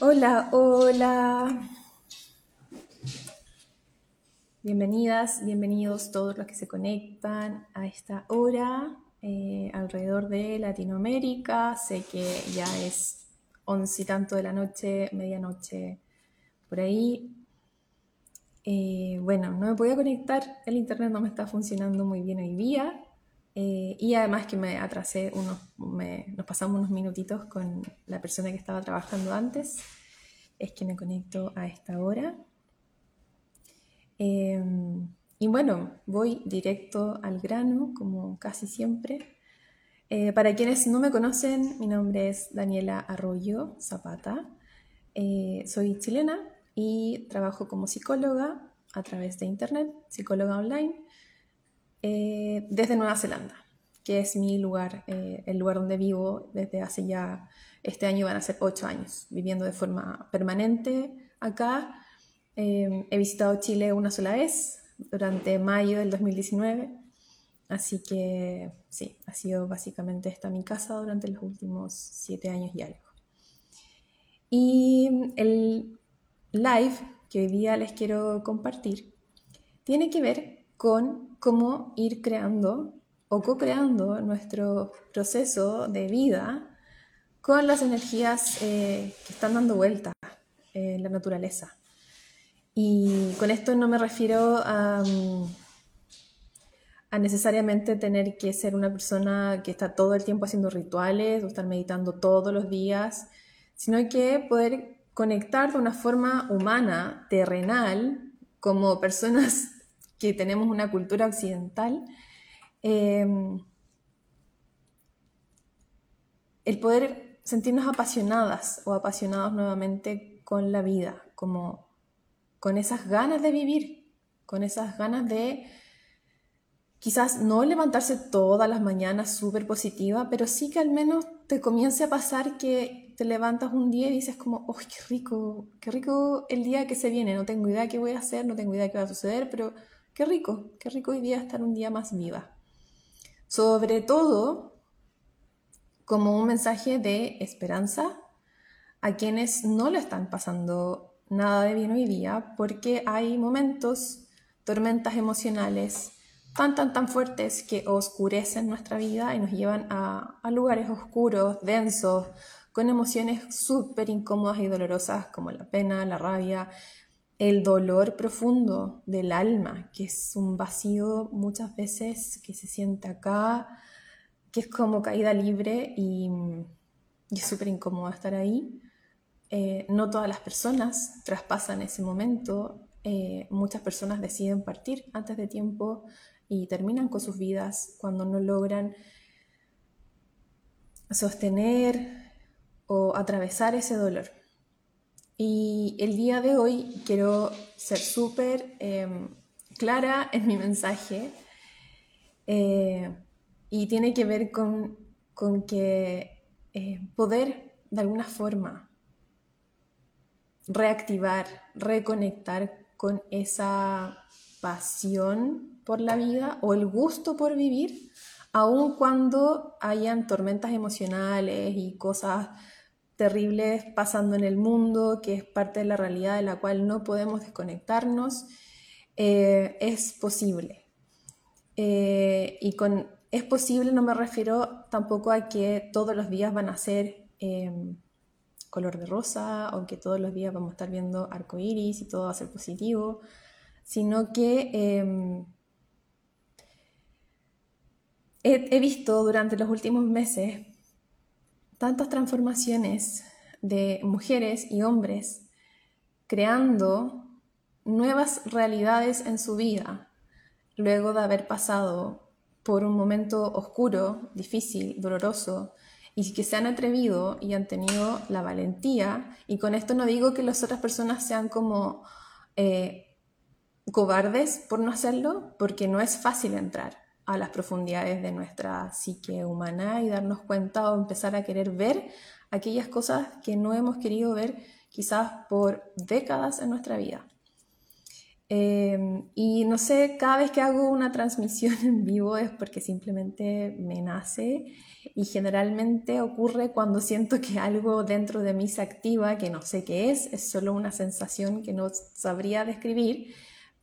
Hola, hola. Bienvenidas, bienvenidos todos los que se conectan a esta hora eh, alrededor de Latinoamérica. Sé que ya es once y tanto de la noche, medianoche por ahí. Eh, bueno, no me podía conectar, el internet no me está funcionando muy bien hoy día. Eh, y además que me atrasé unos, nos pasamos unos minutitos con la persona que estaba trabajando antes, es que me conecto a esta hora. Em, y bueno, voy directo al grano, como casi siempre. Eh, para quienes no me conocen, mi nombre es Daniela Arroyo Zapata. Eh, soy chilena y trabajo como psicóloga a través de Internet, psicóloga online. Eh, desde Nueva Zelanda, que es mi lugar, eh, el lugar donde vivo desde hace ya, este año van a ser ocho años, viviendo de forma permanente acá. Eh, he visitado Chile una sola vez, durante mayo del 2019, así que sí, ha sido básicamente esta mi casa durante los últimos siete años y algo. Y el live que hoy día les quiero compartir tiene que ver con cómo ir creando o co-creando nuestro proceso de vida con las energías eh, que están dando vuelta en la naturaleza. Y con esto no me refiero a, mm, a, necesariamente tener que ser una persona que está todo el tiempo haciendo rituales o estar meditando todos los días, sino que poder conectar de una forma humana, terrenal, como personas que tenemos una cultura occidental, em, el poder sentirnos apasionadas o apasionados nuevamente con la vida, como con esas ganas de vivir, con esas ganas de quizás no levantarse todas las mañanas súper positiva, pero sí que al menos te comience a pasar que te levantas un día y dices como, ¡ay, qué rico! ¡Qué rico el día que se viene! No tengo idea qué voy a hacer, no tengo idea qué va a suceder, pero Qué rico, qué rico hoy día estar un día más viva. Sobre todo como un mensaje de esperanza a quienes no le están pasando nada de bien hoy día, porque hay momentos, tormentas emocionales tan, tan, tan fuertes que oscurecen nuestra vida y nos llevan a, a lugares oscuros, densos, con emociones súper incómodas y dolorosas como la pena, la rabia, el dolor profundo del alma, que es un vacío muchas veces que se siente acá, que es como caída libre y, es súper incómodo estar ahí. Eh, no todas las personas traspasan ese momento, eh, muchas personas deciden partir antes de tiempo y terminan con sus vidas cuando no logran sostener o atravesar ese dolor. Y el día de hoy quiero ser súper em, clara en mi mensaje eh, y tiene que ver con, que eh, poder de alguna forma reactivar, reconectar con esa pasión por la vida o el gusto por vivir, aun cuando hayan tormentas emocionales y cosas terribles pasando en el mundo, que es parte de la realidad de la cual no podemos desconectarnos, eh, es posible. Eh, y con es posible no me refiero tampoco a que todos los días van a ser em, color de rosa o que todos los días vamos a estar viendo arco iris y todo va a ser positivo, sino que em, he visto durante los últimos meses tantas transformaciones de mujeres y hombres creando nuevas realidades en su vida luego de haber pasado por un momento oscuro, difícil, doloroso, y que se han atrevido y han tenido la valentía, y con esto no digo que las otras personas sean como eh, cobardes por no hacerlo, porque no es fácil entrar, a las profundidades de nuestra psique humana y darnos cuenta o empezar a querer ver aquellas cosas que no hemos querido ver quizás por décadas en nuestra vida. Em, y no sé, cada vez que hago una transmisión en vivo es porque simplemente me nace y generalmente ocurre cuando siento que algo dentro de mí se activa, que no sé qué es, es solo una sensación que no sabría describir,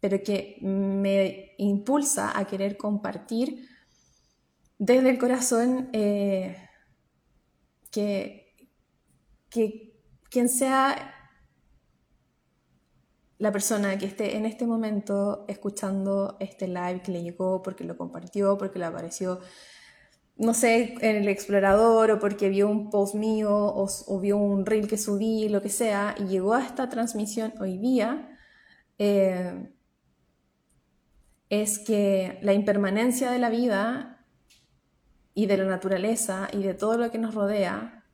pero que me impulsa a querer compartir desde el corazón eh, que, que quien sea la persona que esté en este momento escuchando este live que le llegó porque lo compartió, porque le apareció, no sé, en el explorador o porque vio un post mío o, vio un reel que subí, lo que sea, y llegó a esta transmisión hoy día, eh, es que la impermanencia de la vida y de la naturaleza y de todo lo que nos rodea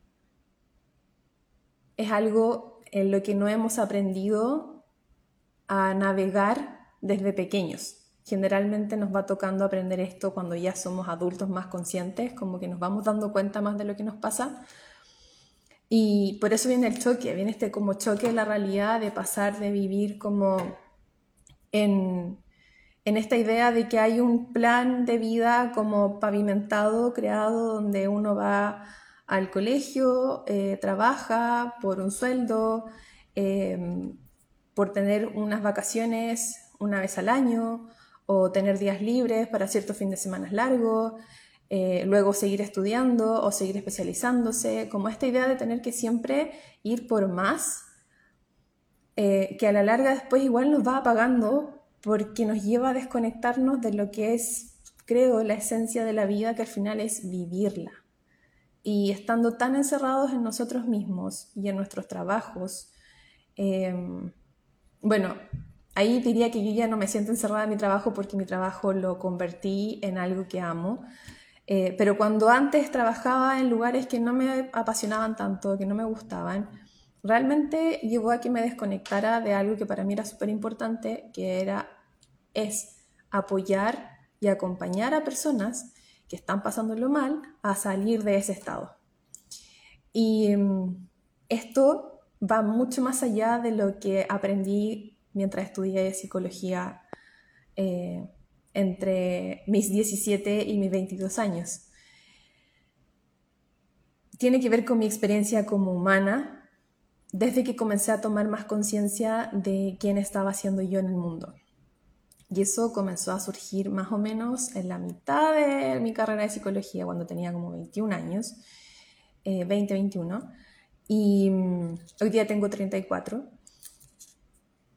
es algo en lo que no hemos aprendido a navegar desde pequeños. Generalmente nos va tocando aprender esto cuando ya somos adultos más conscientes, como que nos vamos dando cuenta más de lo que nos pasa. Y por eso viene el choque, viene este como choque de la realidad de pasar de vivir como en, en esta idea de que hay un plan de vida como pavimentado, creado, donde uno va al colegio, eh, trabaja por un sueldo, eh, por tener unas vacaciones una vez al año o tener días libres para ciertos fines de semana largos, eh, luego seguir estudiando o seguir especializándose, como esta idea de tener que siempre ir por más, eh, que a la larga después igual nos va apagando porque nos lleva a desconectarnos de lo que es, creo, la esencia de la vida, que al final es vivirla. Y estando tan encerrados en nosotros mismos y en nuestros trabajos, em, bueno, ahí diría que yo ya no me siento encerrada en mi trabajo porque mi trabajo lo convertí en algo que amo. Eh, pero cuando antes trabajaba en lugares que no me apasionaban tanto, que no me gustaban, realmente llevó a que me desconectara de algo que para mí era súper importante, que era, es apoyar y acompañar a personas que están pasándolo mal a salir de ese estado. Y mm, esto va mucho más allá de lo que aprendí mientras estudié psicología eh, entre mis 17 y mis 22 años. Tiene que ver con mi experiencia como humana desde que comencé a tomar más conciencia de quién estaba siendo yo en el mundo. Y eso comenzó a surgir más o menos en la mitad de mi carrera de psicología, cuando tenía como 21 años, 20, eh, 21 y mm, hoy día tengo 34.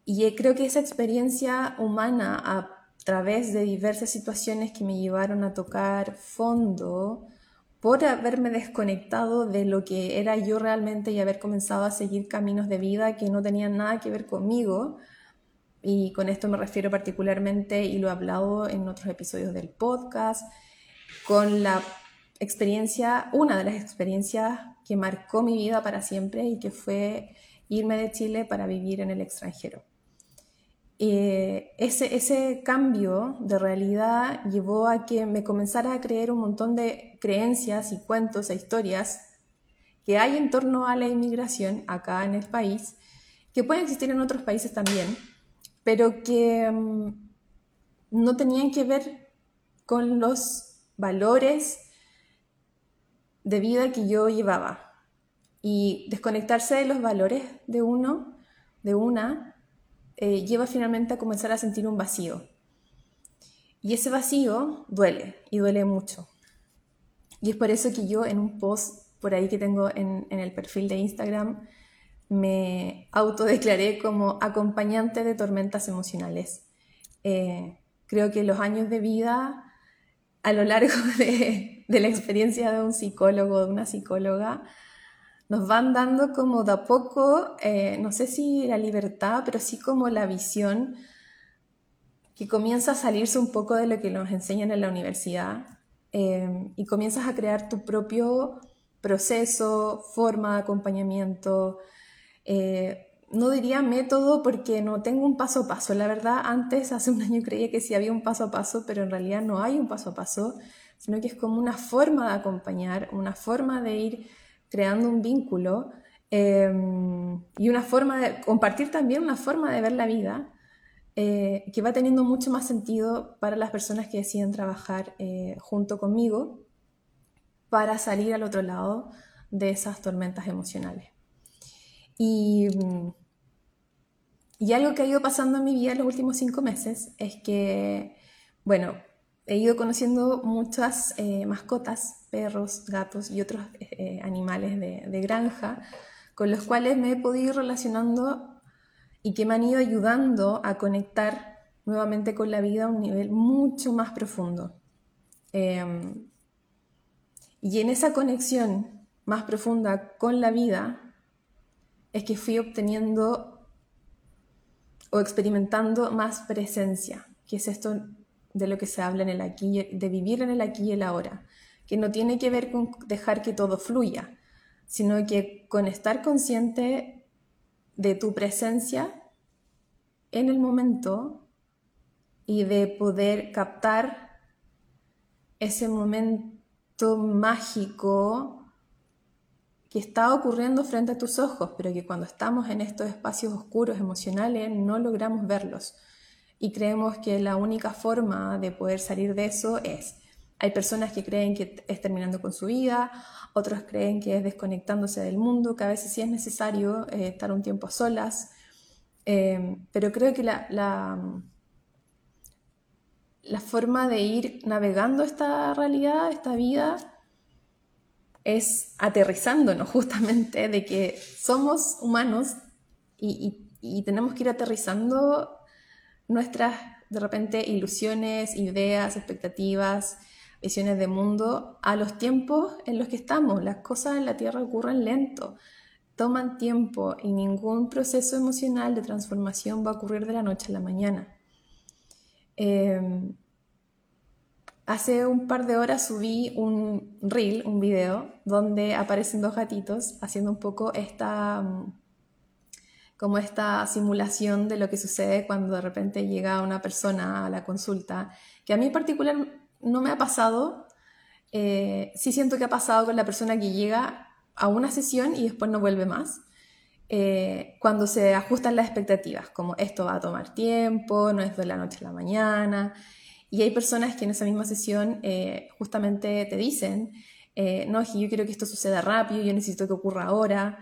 Y creo que esa experiencia humana a través de diversas situaciones que me llevaron a tocar fondo por haberme desconectado de lo que era yo realmente y haber comenzado a seguir caminos de vida que no tenían nada que ver conmigo. Y con esto me refiero particularmente, y lo he hablado en otros episodios del podcast, con la experiencia, una de las experiencias que marcó mi vida para siempre y que fue irme de Chile para vivir en el extranjero. Eh, ese, ese cambio de realidad llevó a que me comenzara a creer un montón de creencias y cuentos e historias que hay en torno a la inmigración acá en el país, que pueden existir en otros países también, pero que mm, no tenían que ver con los valores de vida que yo llevaba. Y desconectarse de los valores de uno, de una, eh, lleva finalmente a comenzar a sentir un vacío. Y ese vacío duele, y duele mucho. Y es por eso que yo en un post por ahí que tengo en, el perfil de Instagram, me autodeclaré como acompañante de tormentas emocionales. Eh, creo que los años de vida a lo largo de, la experiencia de un psicólogo, o de una psicóloga, nos van dando como de a poco, eh, no sé si la libertad, pero sí como la visión que comienza a salirse un poco de lo que nos enseñan en la universidad eh, y comienzas a crear tu propio proceso, forma de acompañamiento. Eh, no diría método porque no tengo un paso a paso. La verdad, antes, hace un año creía que sí había un paso a paso, pero en realidad no hay un paso a paso, sino que es como una forma de acompañar, una forma de ir creando un vínculo em, y una forma de compartir también una forma de ver la vida eh, que va teniendo mucho más sentido para las personas que deciden trabajar eh, junto conmigo para salir al otro lado de esas tormentas emocionales. Y, y algo que ha ido pasando en mi vida en los últimos cinco meses es que, bueno, he ido conociendo muchas eh, mascotas, perros, gatos y otros animales de, de granja, con los cuales me he podido ir relacionando y que me han ido ayudando a conectar nuevamente con la vida a un nivel mucho más profundo. Em, y en esa conexión más profunda con la vida es que fui obteniendo o experimentando más presencia, que es esto de lo que se habla en el aquí, de vivir en el aquí y el ahora, que no tiene que ver con dejar que todo fluya, sino que con estar consciente de tu presencia en el momento y de poder captar ese momento mágico que está ocurriendo frente a tus ojos, pero que cuando estamos en estos espacios oscuros emocionales no logramos verlos. Y creemos que la única forma de poder salir de eso es, hay personas que creen que es terminando con su vida, otros creen que es desconectándose del mundo, que a veces sí es necesario eh, estar un tiempo a solas, eh, pero creo que la, la, forma de ir navegando esta realidad, esta vida, es aterrizándonos justamente de que somos humanos y, y, tenemos que ir aterrizando nuestras, de repente, ilusiones, ideas, expectativas, visiones de mundo a los tiempos en los que estamos. Las cosas en la Tierra ocurren lento, toman tiempo y ningún proceso emocional de transformación va a ocurrir de la noche a la mañana. Em, hace un par de horas subí un reel, un video, donde aparecen dos gatitos haciendo un poco esta como esta simulación de lo que sucede cuando de repente llega una persona a la consulta, que a mí en particular no me ha pasado, eh, sí siento que ha pasado con la persona que llega a una sesión y después no vuelve más. Eh, cuando se ajustan las expectativas, como esto va a tomar tiempo, no es de la noche a la mañana. Y hay personas que en esa misma sesión eh, justamente te dicen, no, es que yo quiero que esto suceda rápido, yo necesito que ocurra ahora.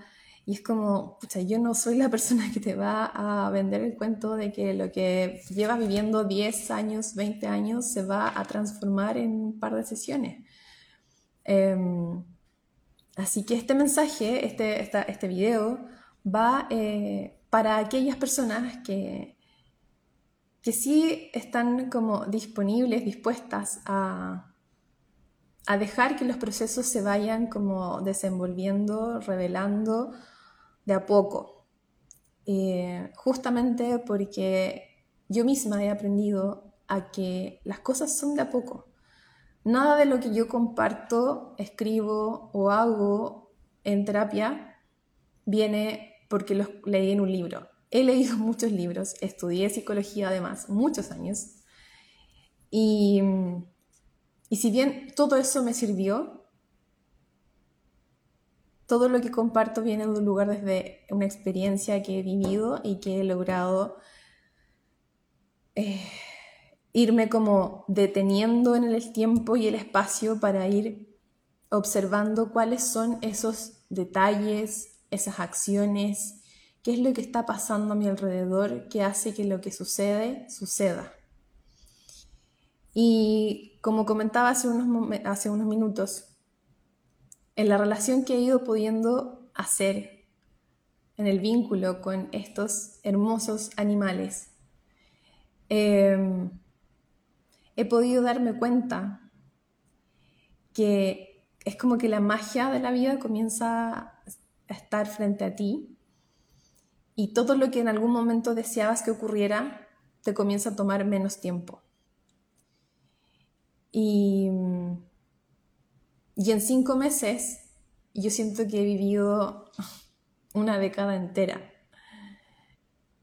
Y es como, pucha, yo no soy la persona que te va a vender el cuento de que lo que llevas viviendo 10 años, 20 años, se va a transformar en un par de sesiones. Em, así que este mensaje, este, este video, va eh, para aquellas personas que, que sí están como disponibles, dispuestas a, a dejar que los procesos se vayan como desenvolviendo, revelando de a poco, eh, justamente porque yo misma he aprendido a que las cosas son de a poco. Nada de lo que yo comparto, escribo o hago en terapia viene porque lo leí en un libro. He leído muchos libros, estudié psicología además muchos años y, y si bien todo eso me sirvió, todo lo que comparto viene de un lugar desde una experiencia que he vivido y que he logrado eh, irme como deteniendo en el tiempo y el espacio para ir observando cuáles son esos detalles, esas acciones, qué es lo que está pasando a mi alrededor que hace que lo que sucede suceda. Y como comentaba hace unos, minutos, en la relación que he ido pudiendo hacer en el vínculo con estos hermosos animales, em, he podido darme cuenta que es como que la magia de la vida comienza a estar frente a ti y todo lo que en algún momento deseabas que ocurriera te comienza a tomar menos tiempo. Y y en cinco meses yo siento que he vivido una década entera.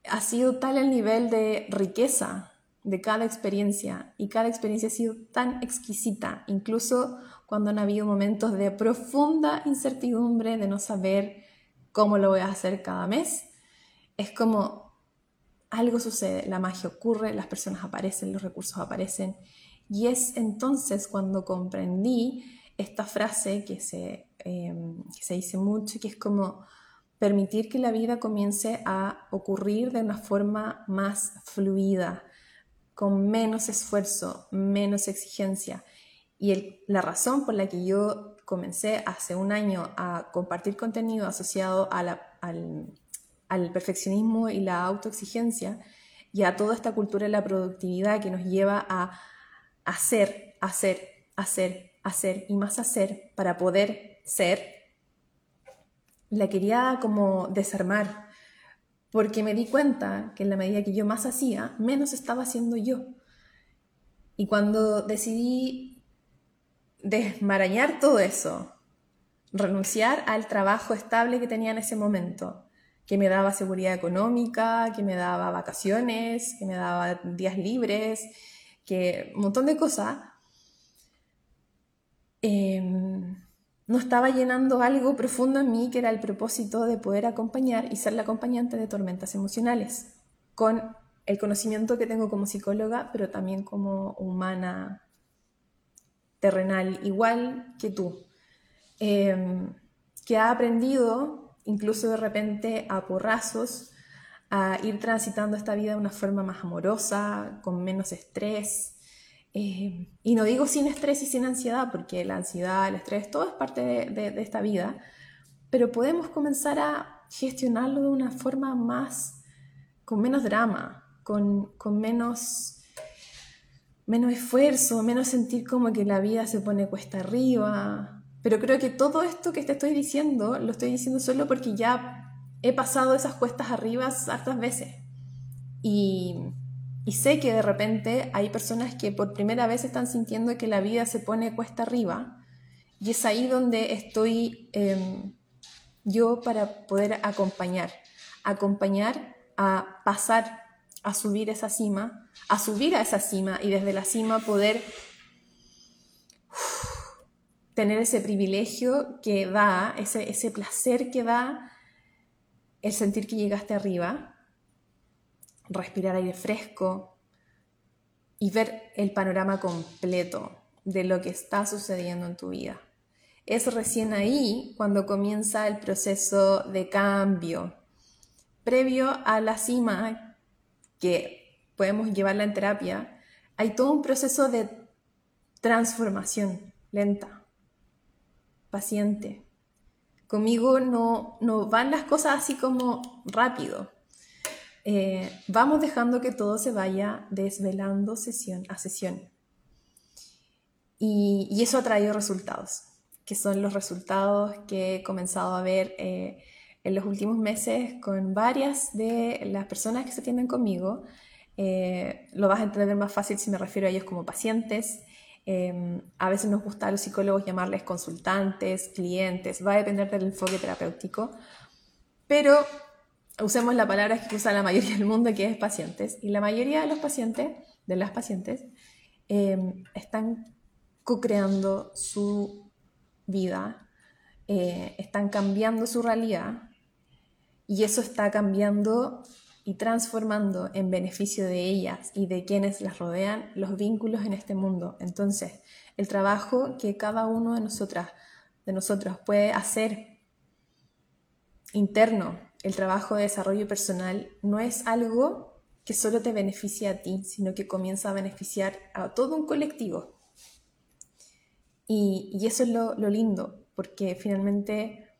Ha sido tal el nivel de riqueza de cada experiencia y cada experiencia ha sido tan exquisita, incluso cuando han habido momentos de profunda incertidumbre, de no saber cómo lo voy a hacer cada mes. Es como algo sucede, la magia ocurre, las personas aparecen, los recursos aparecen. Y es entonces cuando comprendí esta frase que se, em, que se dice mucho, que es como permitir que la vida comience a ocurrir de una forma más fluida, con menos esfuerzo, menos exigencia. Y la razón por la que yo comencé hace un año a compartir contenido asociado al, al perfeccionismo y la autoexigencia y a toda esta cultura de la productividad que nos lleva a hacer, hacer, hacer, hacer y más hacer para poder ser, la quería como desarmar, porque me di cuenta que en la medida que yo más hacía, menos estaba haciendo yo. Y cuando decidí desmarañar todo eso, renunciar al trabajo estable que tenía en ese momento, que me daba seguridad económica, que me daba vacaciones, que me daba días libres, que un montón de cosas, em, no estaba llenando algo profundo en mí que era el propósito de poder acompañar y ser la acompañante de tormentas emocionales, con el conocimiento que tengo como psicóloga, pero también como humana terrenal, igual que tú, em, que ha aprendido, incluso de repente a porrazos, a ir transitando esta vida de una forma más amorosa, con menos estrés, eh, y no digo sin estrés y sin ansiedad, porque la ansiedad, el estrés, todo es parte de, esta vida, pero podemos comenzar a gestionarlo de una forma más, con menos drama, con, menos, menos esfuerzo, menos sentir como que la vida se pone cuesta arriba. Pero creo que todo esto que te estoy diciendo, lo estoy diciendo solo porque ya he pasado esas cuestas arriba hartas veces. Y y sé que de repente hay personas que por primera vez están sintiendo que la vida se pone cuesta arriba. Y es ahí donde estoy em, yo para poder acompañar. Acompañar a pasar, a subir esa cima, a subir a esa cima y desde la cima poder tener ese privilegio que da, ese, ese placer que da el sentir que llegaste arriba respirar aire fresco y ver el panorama completo de lo que está sucediendo en tu vida. Es recién ahí cuando comienza el proceso de cambio. Previo a la cima, que podemos llevarla en terapia, hay todo un proceso de transformación lenta, paciente. Conmigo no, van las cosas así como rápido. Eh, vamos dejando que todo se vaya desvelando sesión a sesión. Y, eso ha traído resultados, que son los resultados que he comenzado a ver eh, en los últimos meses con varias de las personas que se atienden conmigo. Eh, lo vas a entender más fácil si me refiero a ellos como pacientes. A veces nos gusta a los psicólogos llamarles consultantes, clientes, va a depender del enfoque terapéutico. Pero usemos la palabra que usa la mayoría del mundo, que es pacientes. Y la mayoría de los pacientes, de las pacientes, em, están co-creando su vida, eh, están cambiando su realidad y eso está cambiando y transformando en beneficio de ellas y de quienes las rodean los vínculos en este mundo. Entonces, el trabajo que cada uno de nosotras, de nosotros puede hacer interno el trabajo de desarrollo personal no es algo que solo te beneficie a ti, sino que comienza a beneficiar a todo un colectivo. Y, eso es lo, lindo, porque finalmente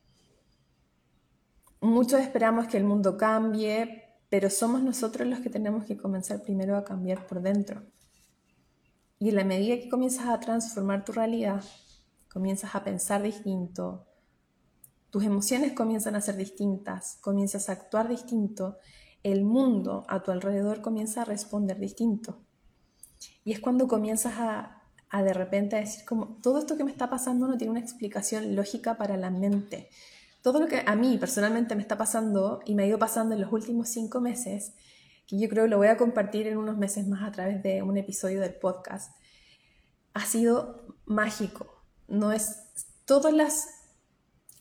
muchos esperamos que el mundo cambie, pero somos nosotros los que tenemos que comenzar primero a cambiar por dentro. Y en la medida que comienzas a transformar tu realidad, comienzas a pensar distinto, tus emociones comienzan a ser distintas, comienzas a actuar distinto, el mundo a tu alrededor comienza a responder distinto. Y es cuando comienzas a, de repente a decir como, todo esto que me está pasando no tiene una explicación lógica para la mente. Todo lo que a mí personalmente me está pasando y me ha ido pasando en los últimos cinco meses, que yo creo lo voy a compartir en unos meses más a través de un episodio del podcast, ha sido mágico. No es todas las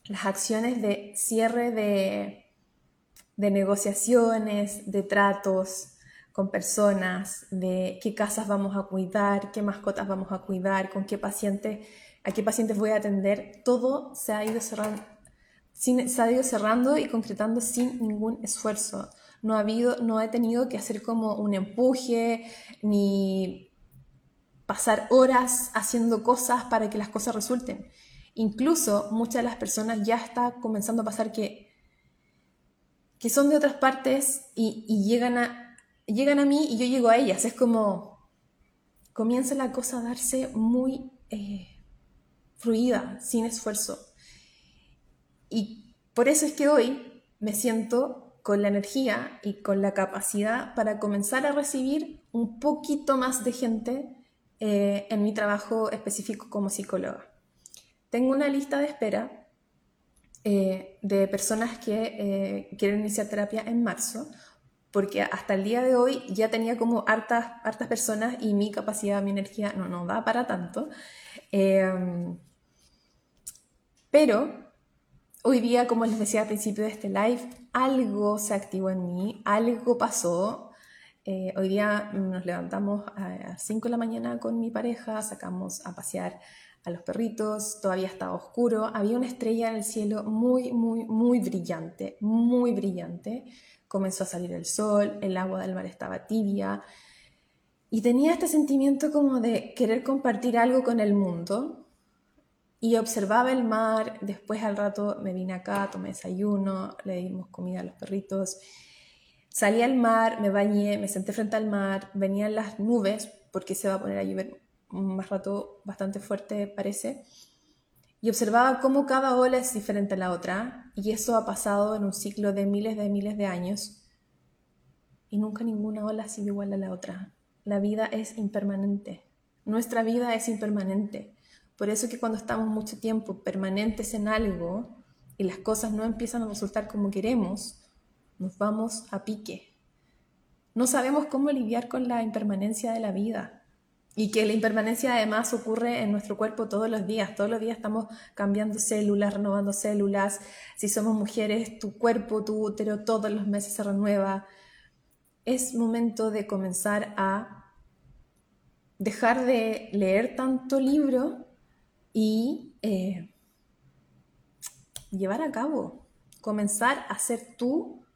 las acciones de cierre de, de negociaciones, de tratos con personas, de qué casas vamos a cuidar, qué mascotas vamos a cuidar, con qué pacientes, a qué pacientes voy a atender, todo se ha ido cerrando, se ha ido cerrando y concretando sin ningún esfuerzo. No, ha habido, no he tenido que hacer como un empuje ni pasar horas haciendo cosas para que las cosas resulten. Incluso muchas de las personas ya está comenzando a pasar que, que son de otras partes y, llegan, a, llegan a mí y yo llego a ellas. Es como comienza la cosa a darse muy eh, fluida, sin esfuerzo. Y por eso es que hoy me siento con la energía y con la capacidad para comenzar a recibir un poquito más de gente eh, en mi trabajo específico como psicóloga. Tengo una lista de espera eh, de personas que eh, quieren iniciar terapia en marzo, porque hasta el día de hoy ya tenía como hartas, hartas personas y mi capacidad, mi energía no, no da para tanto. Em, pero hoy día, como les decía al principio de este live, algo se activó en mí, algo pasó. Eh, hoy día nos levantamos a las 5 de la mañana con mi pareja, sacamos a pasear a los perritos, todavía estaba oscuro, había una estrella en el cielo muy, muy, muy brillante, muy brillante. Comenzó a salir el sol, el agua del mar estaba tibia y tenía este sentimiento como de querer compartir algo con el mundo. Y observaba el mar, después al rato me vine acá, tomé desayuno, le dimos comida a los perritos. Salí al mar, me bañé, me senté frente al mar, venían las nubes, porque se va a poner a llover más rato bastante fuerte parece, y observaba cómo cada ola es diferente a la otra, y eso ha pasado en un ciclo de miles de miles de años, y nunca ninguna ola ha sido igual a la otra. La vida es impermanente, nuestra vida es impermanente. Por eso que cuando estamos mucho tiempo permanentes en algo y las cosas no empiezan a resultar como queremos, nos vamos a pique. No sabemos cómo lidiar con la impermanencia de la vida. Y que la impermanencia además ocurre en nuestro cuerpo todos los días. Todos los días estamos cambiando células, renovando células. Si somos mujeres, tu cuerpo, tu útero, todos los meses se renueva. Es momento de comenzar a dejar de leer tanto libro y eh, llevar a cabo, comenzar a ser tú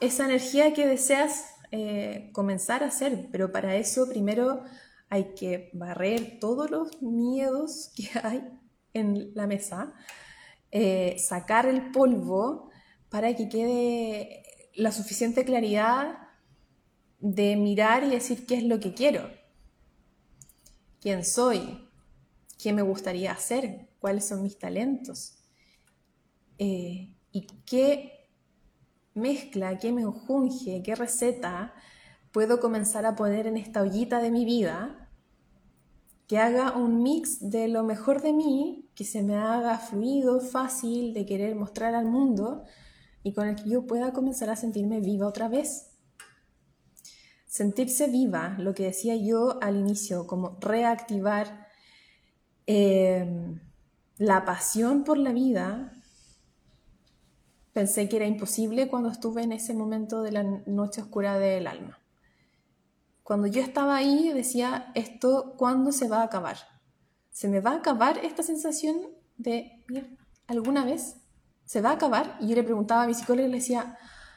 esa energía que deseas eh, comenzar a hacer, pero para eso primero hay que barrer todos los miedos que hay en la mesa, eh, sacar el polvo para que quede la suficiente claridad de mirar y decir qué es lo que quiero, quién soy, qué me gustaría hacer, cuáles son mis talentos eh, y qué mezcla, qué menjunje, qué receta puedo comenzar a poner en esta ollita de mi vida que haga un mix de lo mejor de mí, que se me haga fluido, fácil de querer mostrar al mundo y con el que yo pueda comenzar a sentirme viva otra vez. Sentirse viva, lo que decía yo al inicio, como reactivar eh, la pasión por la vida, Pensé que era imposible cuando estuve en ese momento de la noche oscura del alma. Cuando yo estaba ahí decía, esto, ¿cuándo se va a acabar? ¿Se me va a acabar esta sensación de, alguna vez se va a acabar? Y yo le preguntaba a mi psicóloga y le decía,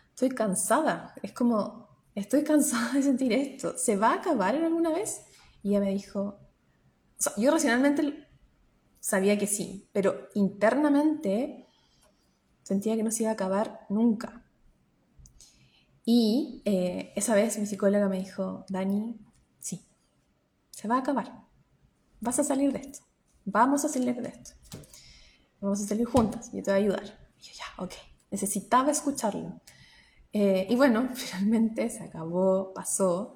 estoy cansada. Es como, estoy cansada de sentir esto. ¿Se va a acabar en alguna vez? Y ella me dijo, yo racionalmente sabía que sí, pero internamente Sentía que no se iba a acabar nunca. Y eh, esa vez mi psicóloga me dijo, Dani, sí, se va a acabar. Vas a salir de esto. Vamos a salir de esto. Vamos a salir juntas. Yo te voy a ayudar. Y yo, ya, ok. Necesitaba escucharlo. Eh, y bueno, finalmente se acabó, pasó.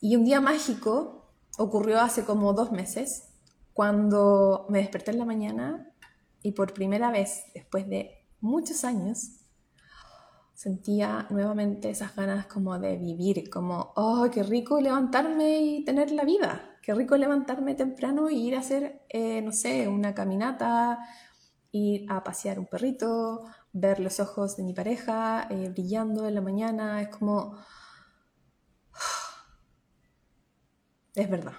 Y un día mágico ocurrió hace como dos meses, cuando me desperté en la mañana y por primera vez, después de muchos años, sentía nuevamente esas ganas como de vivir, como, oh, qué rico levantarme y tener la vida, qué rico levantarme temprano y ir a hacer, eh, no sé, una caminata, ir a pasear un perrito, ver los ojos de mi pareja eh, brillando en la mañana, es como... Es verdad.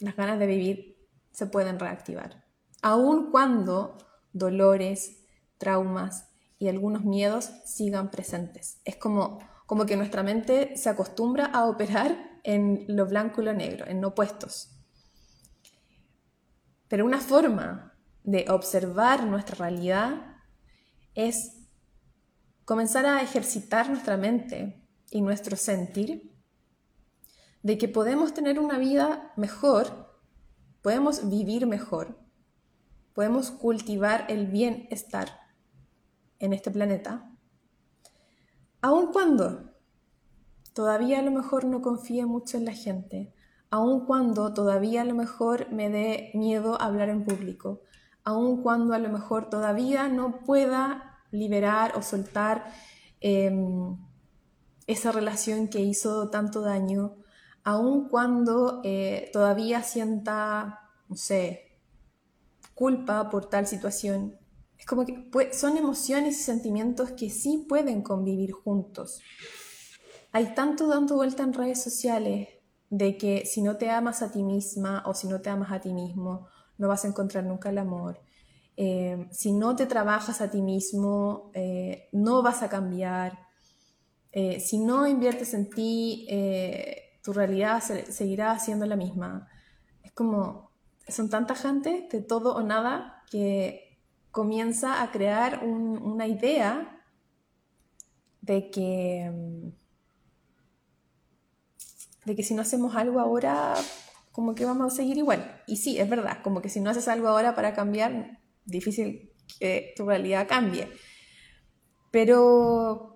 Las ganas de vivir se pueden reactivar. Aun cuando dolores, traumas y algunos miedos sigan presentes. Es como, como que nuestra mente se acostumbra a operar en lo blanco y lo negro, en opuestos. Pero una forma de observar nuestra realidad es comenzar a ejercitar nuestra mente y nuestro sentir de que podemos tener una vida mejor, podemos vivir mejor, podemos cultivar el bienestar en este planeta, aun cuando todavía a lo mejor no confíe mucho en la gente, aun cuando todavía a lo mejor me dé miedo hablar en público, aun cuando a lo mejor todavía no pueda liberar o soltar em, esa relación que hizo tanto daño, aun cuando eh, todavía sienta, no sé, culpa por tal situación. Es como que son emociones y sentimientos que sí pueden convivir juntos. Hay tanto dando vuelta en redes sociales de que si no te amas a ti misma o si no te amas a ti mismo, no vas a encontrar nunca el amor. Eh, si no te trabajas a ti mismo, eh, no vas a cambiar. Si no inviertes en ti, tu realidad seguirá siendo la misma. Es como, son tanta gente de todo o nada que comienza a crear una idea de que mm, de que si no hacemos algo ahora, como que vamos a seguir igual. Y sí, es verdad, como que si no haces algo ahora para cambiar, difícil que tu realidad cambie. Pero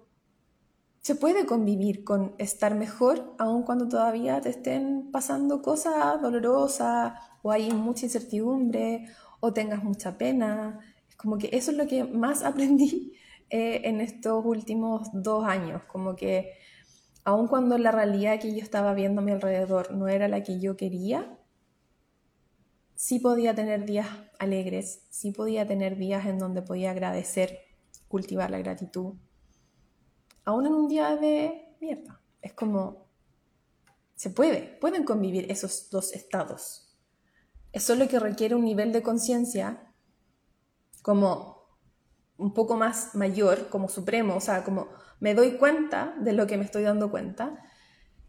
se puede convivir con estar mejor, aun cuando todavía te estén pasando cosas dolorosas, o hay mucha incertidumbre, o tengas mucha pena. Es como que eso es lo que más aprendí eh, en estos últimos dos años, como que aun cuando la realidad que yo estaba viendo a mi alrededor no era la que yo quería, sí podía tener días alegres, sí podía tener días en donde podía agradecer, cultivar la gratitud, aún en un día de mierda. Es como, se puede, pueden convivir esos dos estados. Es solo que requiere un nivel de conciencia como un poco más mayor, como supremo, o sea, como me doy cuenta de lo que me estoy dando cuenta.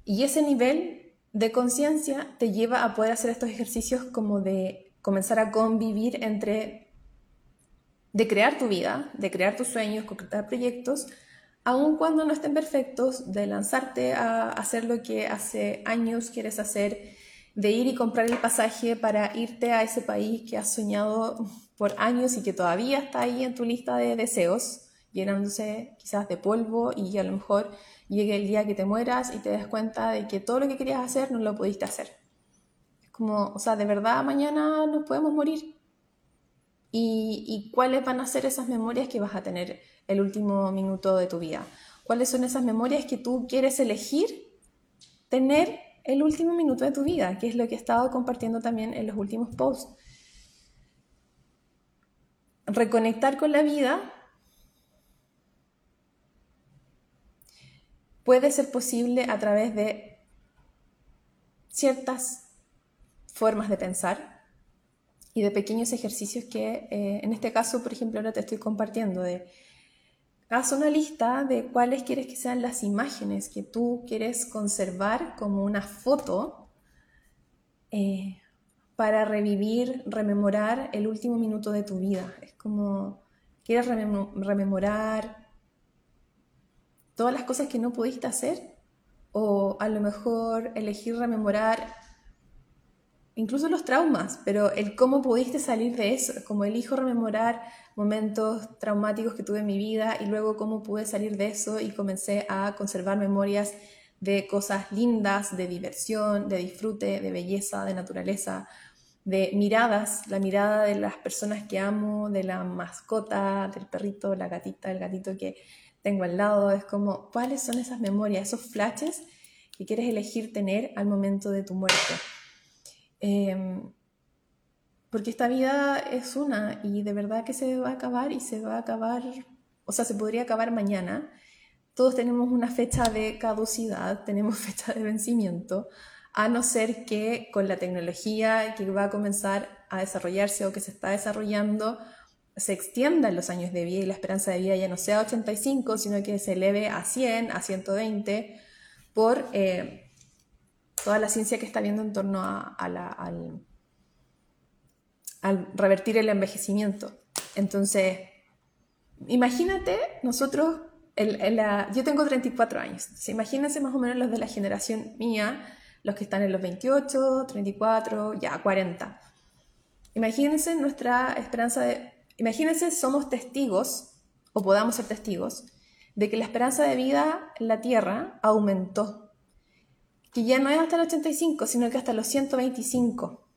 Y ese nivel de conciencia te lleva a poder hacer estos ejercicios como de comenzar a convivir entre, de crear tu vida, de crear tus sueños, concretar proyectos, aun cuando no estén perfectos, de lanzarte a hacer lo que hace años quieres hacer, de ir y comprar el pasaje para irte a ese país que has soñado por años y que todavía está ahí en tu lista de deseos llenándose quizás de polvo y a lo mejor llegue el día que te mueras y te des cuenta de que todo lo que querías hacer no lo pudiste hacer. Es como, o sea, de verdad mañana nos podemos morir. ¿Y, cuáles van a ser esas memorias que vas a tener el último minuto de tu vida? ¿Cuáles son esas memorias que tú quieres elegir tener el último minuto de tu vida? Que es lo que he estado compartiendo también en los últimos posts. Reconectar con la vida puede ser posible a través de ciertas formas de pensar y de pequeños ejercicios que eh, en este caso, por ejemplo, ahora te estoy compartiendo de haz una lista de cuáles quieres que sean las imágenes que tú quieres conservar como una foto eh, para revivir, rememorar el último minuto de tu vida. Es como, quieres rememorar todas las cosas que no pudiste hacer o a lo mejor elegir rememorar incluso los traumas, pero el cómo pudiste salir de eso, como elijo rememorar momentos traumáticos que tuve en mi vida y luego cómo pude salir de eso y comencé a conservar memorias de cosas lindas, de diversión, de disfrute, de belleza, de naturaleza, de miradas, la mirada de las personas que amo, de la mascota, del perrito, la gatita, el gatito que tengo al lado, es como, ¿cuáles son esas memorias, esos flashes que quieres elegir tener al momento de tu muerte? Em, porque esta vida es una y de verdad que se va a acabar y se va a acabar, o sea, se podría acabar mañana. Todos tenemos una fecha de caducidad, tenemos fecha de vencimiento, a no ser que con la tecnología que va a comenzar a desarrollarse o que se está desarrollando, se extiendan los años de vida y la esperanza de vida ya no sea 85, sino que se eleve a 100, a 120, por eh, toda la ciencia que está viendo en torno a, al, al revertir el envejecimiento. Entonces, imagínate, nosotros, yo tengo 34 años, imagínense más o menos los de la generación mía, los que están en los 28, 34, ya 40. Imagínense nuestra esperanza de... Imagínense somos testigos, o podamos ser testigos, de que la esperanza de vida en la Tierra aumentó. Que ya no es hasta el 85, sino que hasta los 125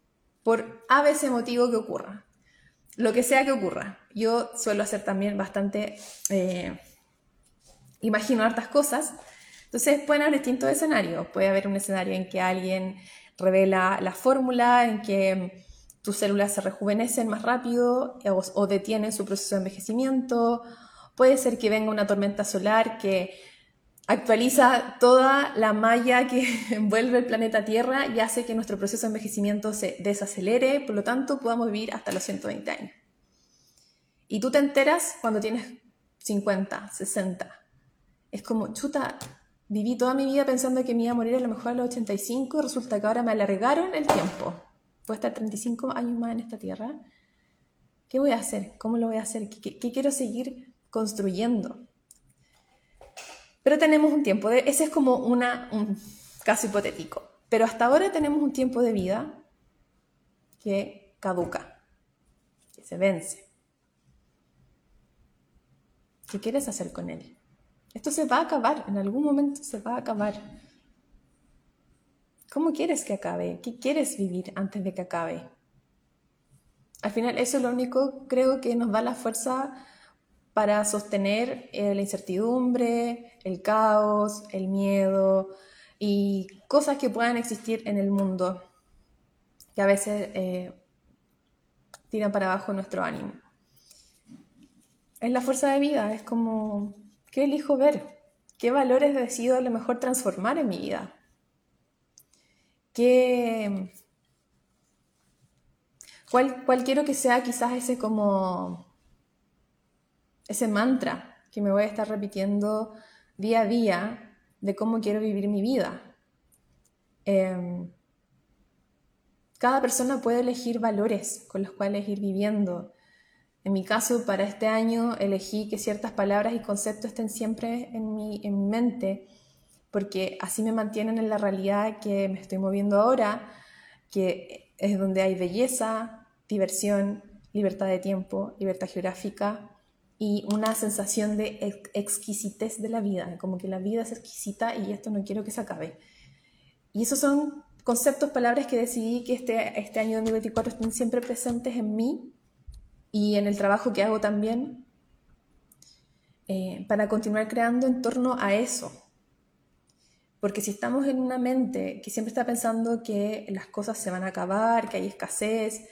por a veces motivo que ocurra. Lo que sea que ocurra. Yo suelo hacer también bastante, eh, imagino hartas cosas. Entonces pueden haber distintos escenarios. Puede haber un escenario en que alguien revela la fórmula, en que tus células se rejuvenecen más rápido o, o detienen su proceso de envejecimiento. Puede ser que venga una tormenta solar que actualiza toda la malla que envuelve el planeta Tierra y hace que nuestro proceso de envejecimiento se desacelere, por lo tanto podamos vivir hasta los 120 años. Y tú te enteras cuando tienes 50, 60. Es como, chuta, viví toda mi vida pensando que me iba a morir a lo mejor a los 85 y resulta que ahora me alargaron el tiempo. Voy a estar 35 años más en esta Tierra. ¿Qué voy a hacer? ¿Cómo lo voy a hacer? qué quiero seguir construyendo? Pero tenemos un tiempo, de, ese es como un caso hipotético. Pero hasta ahora tenemos un tiempo de vida que caduca, que se vence. ¿Qué quieres hacer con él? Esto se va a acabar, en algún momento se va a acabar. ¿Cómo quieres que acabe? ¿Qué quieres vivir antes de que acabe? Al final eso es lo único creo que nos da la fuerza para sostener eh, la incertidumbre, el caos, el miedo y cosas que puedan existir en el mundo que a veces eh, tiran para abajo nuestro ánimo. Es la fuerza de vida, es como, ¿qué elijo ver? ¿Qué valores decido a lo mejor transformar en mi vida? ¿Qué, cuál, cuál quiero que sea quizás ese como ese mantra que me voy a estar repitiendo día a día de cómo quiero vivir mi vida. Em, cada persona puede elegir valores con los cuales ir viviendo. En mi caso, para este año elegí que ciertas palabras y conceptos estén siempre en mi, en mi mente, porque así me mantienen en la realidad que me estoy moviendo ahora, que es donde hay belleza, diversión, libertad de tiempo, libertad geográfica, y una sensación de exquisitez de la vida, como que la vida es exquisita y esto no quiero que se acabe. Y esos son conceptos, palabras que decidí que este, este año 2024 estén siempre presentes en mí y en el trabajo que hago también, eh, para continuar creando en torno a eso. Porque si estamos en una mente que siempre está pensando que las cosas se van a acabar, que hay escasez,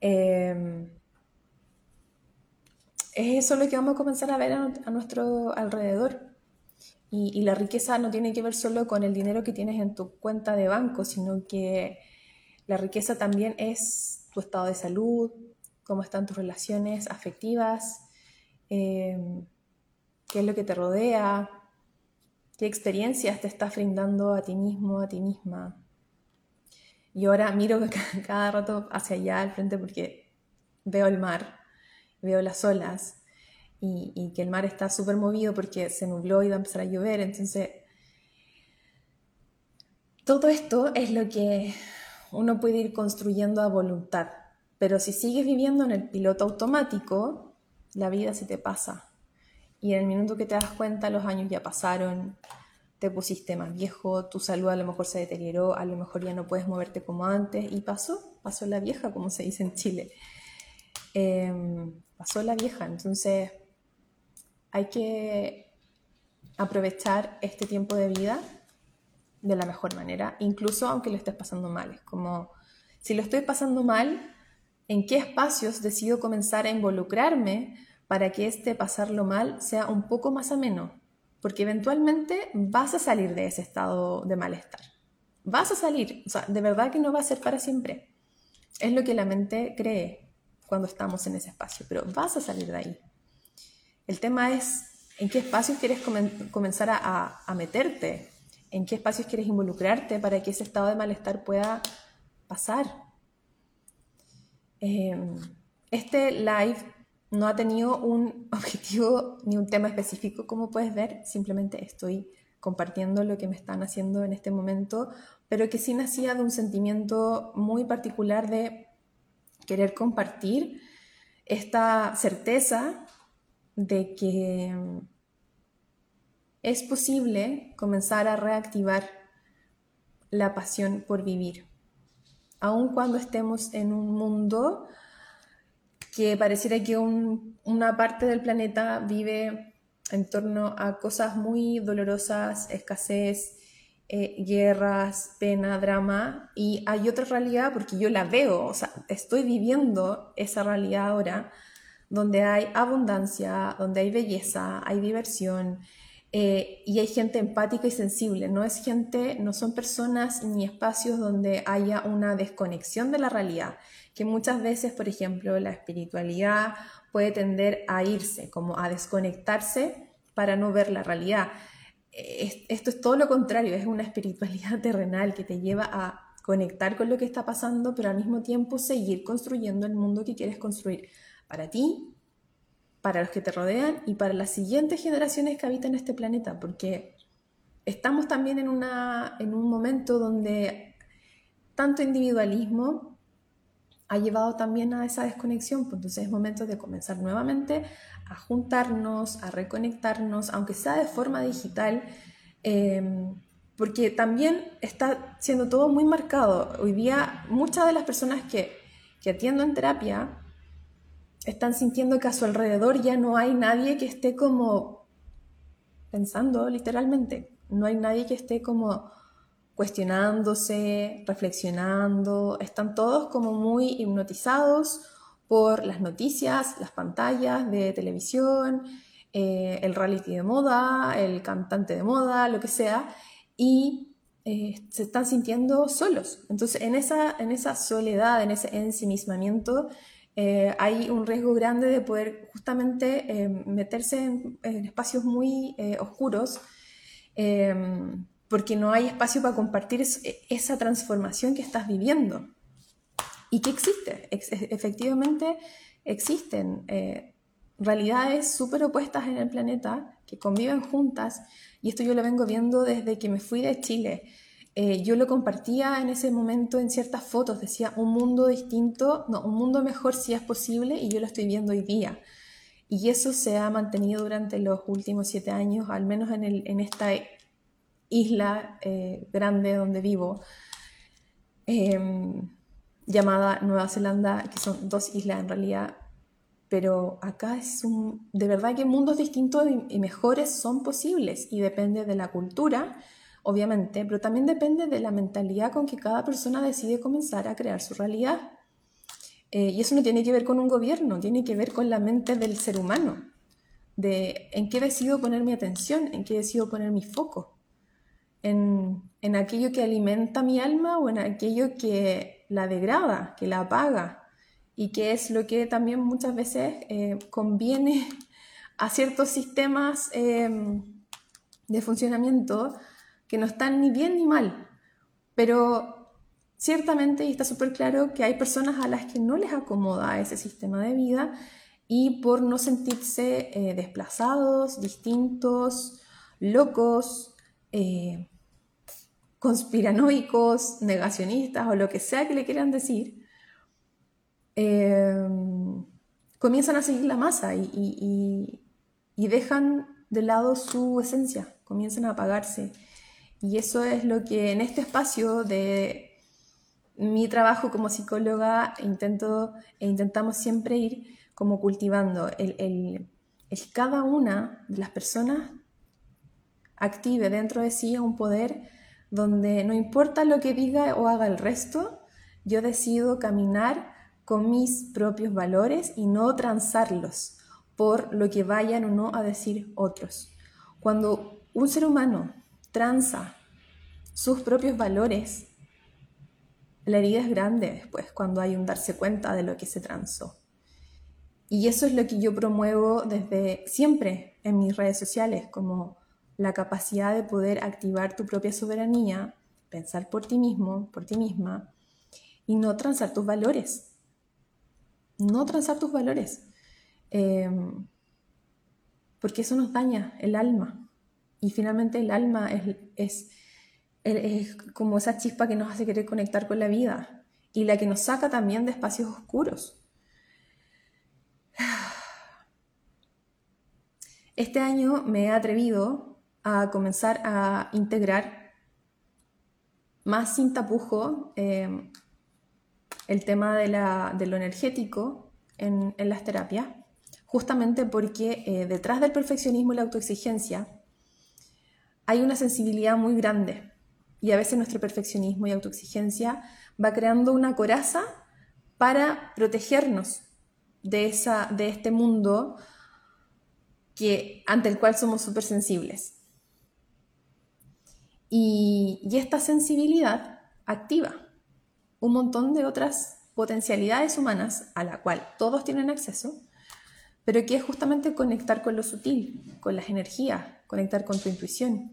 eh, es eso lo que vamos a comenzar a ver a, nuestro alrededor. Y, la riqueza no tiene que ver solo con el dinero que tienes en tu cuenta de banco, sino que la riqueza también es tu estado de salud, cómo están tus relaciones afectivas, em, qué es lo que te rodea, qué experiencias te estás brindando a ti mismo, a ti misma. Y ahora miro cada rato hacia allá al frente porque veo el mar veo las olas y, que el mar está súper movido porque se nubló y va a empezar a llover. Entonces, todo esto es lo que uno puede ir construyendo a voluntad. Pero si sigues viviendo en el piloto automático, la vida se te pasa. Y en el minuto que te das cuenta, los años ya pasaron, te pusiste más viejo, tu salud a lo mejor se deterioró, a lo mejor ya no puedes moverte como antes. Y pasó, pasó la vieja, como se dice en Chile. Em, pasó la vieja, entonces hay que aprovechar este tiempo de vida de la mejor manera, incluso aunque lo estés pasando mal. Es como, si lo estoy pasando mal, en qué espacios decido comenzar a involucrarme para que este pasarlo mal sea un poco más ameno, porque eventualmente vas a salir de ese estado de malestar. Vas a salir, o sea, de verdad que no va a ser para siempre. Es lo que la mente cree cuando estamos en ese espacio, pero vas a salir de ahí. El tema es en qué espacios quieres comenzar a, meterte, en qué espacios quieres involucrarte para que ese estado de malestar pueda pasar. Em, este live no ha tenido un objetivo ni un tema específico, como puedes ver, simplemente estoy compartiendo lo que me están haciendo en este momento, pero que sí nacía de un sentimiento muy particular de querer compartir esta certeza de que es posible comenzar a reactivar la pasión por vivir, aun cuando estemos en un mundo que pareciera que una parte del planeta vive en torno a cosas muy dolorosas, escasez, eh, guerras, pena, drama, y hay otra realidad porque yo la veo, o sea, estoy viviendo esa realidad ahora, donde hay abundancia, donde hay belleza, hay diversión, eh, y hay gente empática y sensible. No es gente, no son personas ni espacios donde haya una desconexión de la realidad, que muchas veces, por ejemplo, la espiritualidad puede tender a irse, como a desconectarse para no ver la realidad. Esto es todo lo contrario, es una espiritualidad terrenal que te lleva a conectar con lo que está pasando, pero al mismo tiempo seguir construyendo el mundo que quieres construir para ti, para los que te rodean y para las siguientes generaciones que habitan este planeta, porque estamos también en, una, en un momento donde tanto individualismo ha llevado también a esa desconexión, pues entonces es momento de comenzar nuevamente a juntarnos, a reconectarnos, aunque sea de forma digital, em, porque también está siendo todo muy marcado. Hoy día muchas de las personas que, que en terapia están sintiendo que a su alrededor ya no hay nadie que esté como pensando literalmente, no hay nadie que esté como cuestionándose, reflexionando, están todos como muy hipnotizados por las noticias, las pantallas de televisión, eh, el reality de moda, el cantante de moda, lo que sea, y eh, se están sintiendo solos. Entonces, en esa, en esa soledad, en ese ensimismamiento, eh, hay un riesgo grande de poder justamente meterse en, espacios muy oscuros porque no hay espacio para compartir esa transformación que estás viviendo y que existe. efectivamente existen realidades súper opuestas en el planeta que conviven juntas y esto yo lo vengo viendo desde que me fui de Chile. Eh, yo lo compartía en ese momento en ciertas fotos, decía un mundo distinto, no, un mundo mejor si es posible y yo lo estoy viendo hoy día. Y eso se ha mantenido durante los últimos siete años, al menos en, el, en esta isla eh, grande donde vivo, em, llamada Nueva Zelanda, que son dos islas en realidad, pero acá es un, de verdad que mundos distintos y mejores son posibles y depende de la cultura obviamente, pero también depende de la mentalidad con que cada persona decide comenzar a crear su realidad. Eh, y eso no tiene que ver con un gobierno, tiene que ver con la mente del ser humano, de en qué decido poner mi atención, en qué decido poner mi foco, en, en aquello que alimenta mi alma o en aquello que la degrada, que la apaga, y que es lo que también muchas veces eh, conviene a ciertos sistemas eh, de funcionamiento que no están ni bien ni mal, pero ciertamente, y está súper claro, que hay personas a las que no les acomoda ese sistema de vida y por no sentirse eh, desplazados, distintos, locos, conspiranoicos, negacionistas o lo que sea que le quieran decir, eh, comienzan a seguir la masa y, dejan de lado su esencia, comienzan a apagarse. Y eso es lo que en este espacio de mi trabajo como psicóloga intento e intentamos siempre ir como cultivando el, el, cada una de las personas active dentro de sí un poder donde no importa lo que diga o haga el resto, yo decido caminar con mis propios valores y no transarlos por lo que vayan o no a decir otros. Cuando un ser humano tranza sus propios valores, la herida es grande después cuando hay un darse cuenta de lo que se transó. Y eso es lo que yo promuevo desde siempre en mis redes sociales, como la capacidad de poder activar tu propia soberanía, pensar por ti mismo, por ti misma, y no transar tus valores. No transar tus valores. Em, porque eso nos daña el alma. Y finalmente el alma es, es, como esa chispa que nos hace querer conectar con la vida y la que nos saca también de espacios oscuros. Este año me he atrevido a comenzar a integrar más sin tapujo em, el tema de, lo energético en, las terapias, justamente porque eh, detrás del perfeccionismo y la autoexigencia hay una sensibilidad muy grande y a veces nuestro perfeccionismo y autoexigencia va creando una coraza para protegernos de, esa, de este mundo que, ante el cual somos súper sensibles. Y, esta sensibilidad activa un montón de otras potencialidades humanas a la cual todos tienen acceso, pero que es justamente conectar con lo sutil, con las energías, conectar con tu intuición.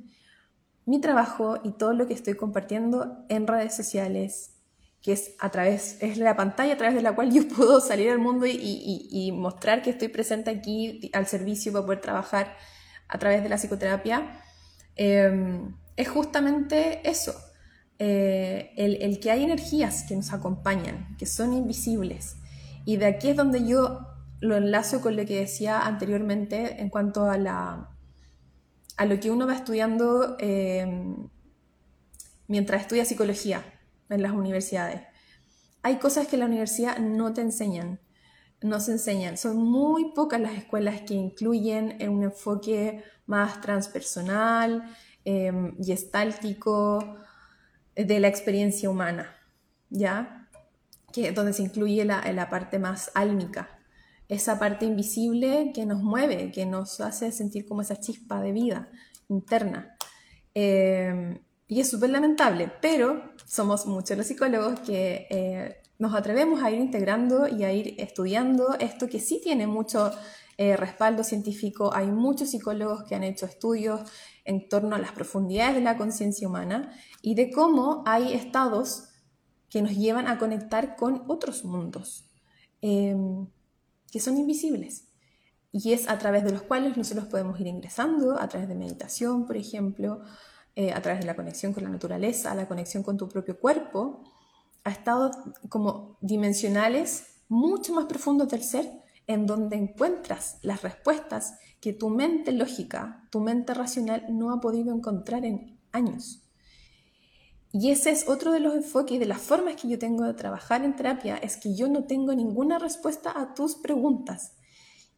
Mi trabajo y todo lo que estoy compartiendo en redes sociales, que es a través, es la pantalla a través de la cual yo puedo salir al mundo y, mostrar que estoy presente aquí al servicio para poder trabajar a través de la psicoterapia, eh, es justamente eso, eh, el, que hay energías que nos acompañan, que son invisibles. Y de aquí es donde yo lo enlazo con lo que decía anteriormente en cuanto a, la, a lo que uno va estudiando eh, mientras estudia psicología en las universidades. Hay cosas que la universidad no te enseñan, no se enseñan. Son muy pocas las escuelas que incluyen un enfoque más transpersonal, eh, gestáltico, de la experiencia humana, ¿ya? Que, donde se incluye la, la parte más álmica, esa parte invisible que nos mueve, que nos hace sentir como esa chispa de vida interna. Eh, y es súper lamentable, pero somos muchos los psicólogos que eh, nos atrevemos a ir integrando y a ir estudiando esto que sí tiene mucho eh, respaldo científico. Hay muchos psicólogos que han hecho estudios en torno a las profundidades de la conciencia humana y de cómo hay estados que nos llevan a conectar con otros mundos em, que son invisibles. Y es a través de los cuales nosotros podemos ir ingresando, a través de meditación, por ejemplo, eh, a través de la conexión con la naturaleza, la conexión con tu propio cuerpo, a estados como dimensionales mucho más profundos del ser, en donde encuentras las respuestas que tu mente lógica, tu mente racional no ha podido encontrar en años. Y ese es otro de los enfoques y de las formas que yo tengo de trabajar en terapia, es que yo no tengo ninguna respuesta a tus preguntas.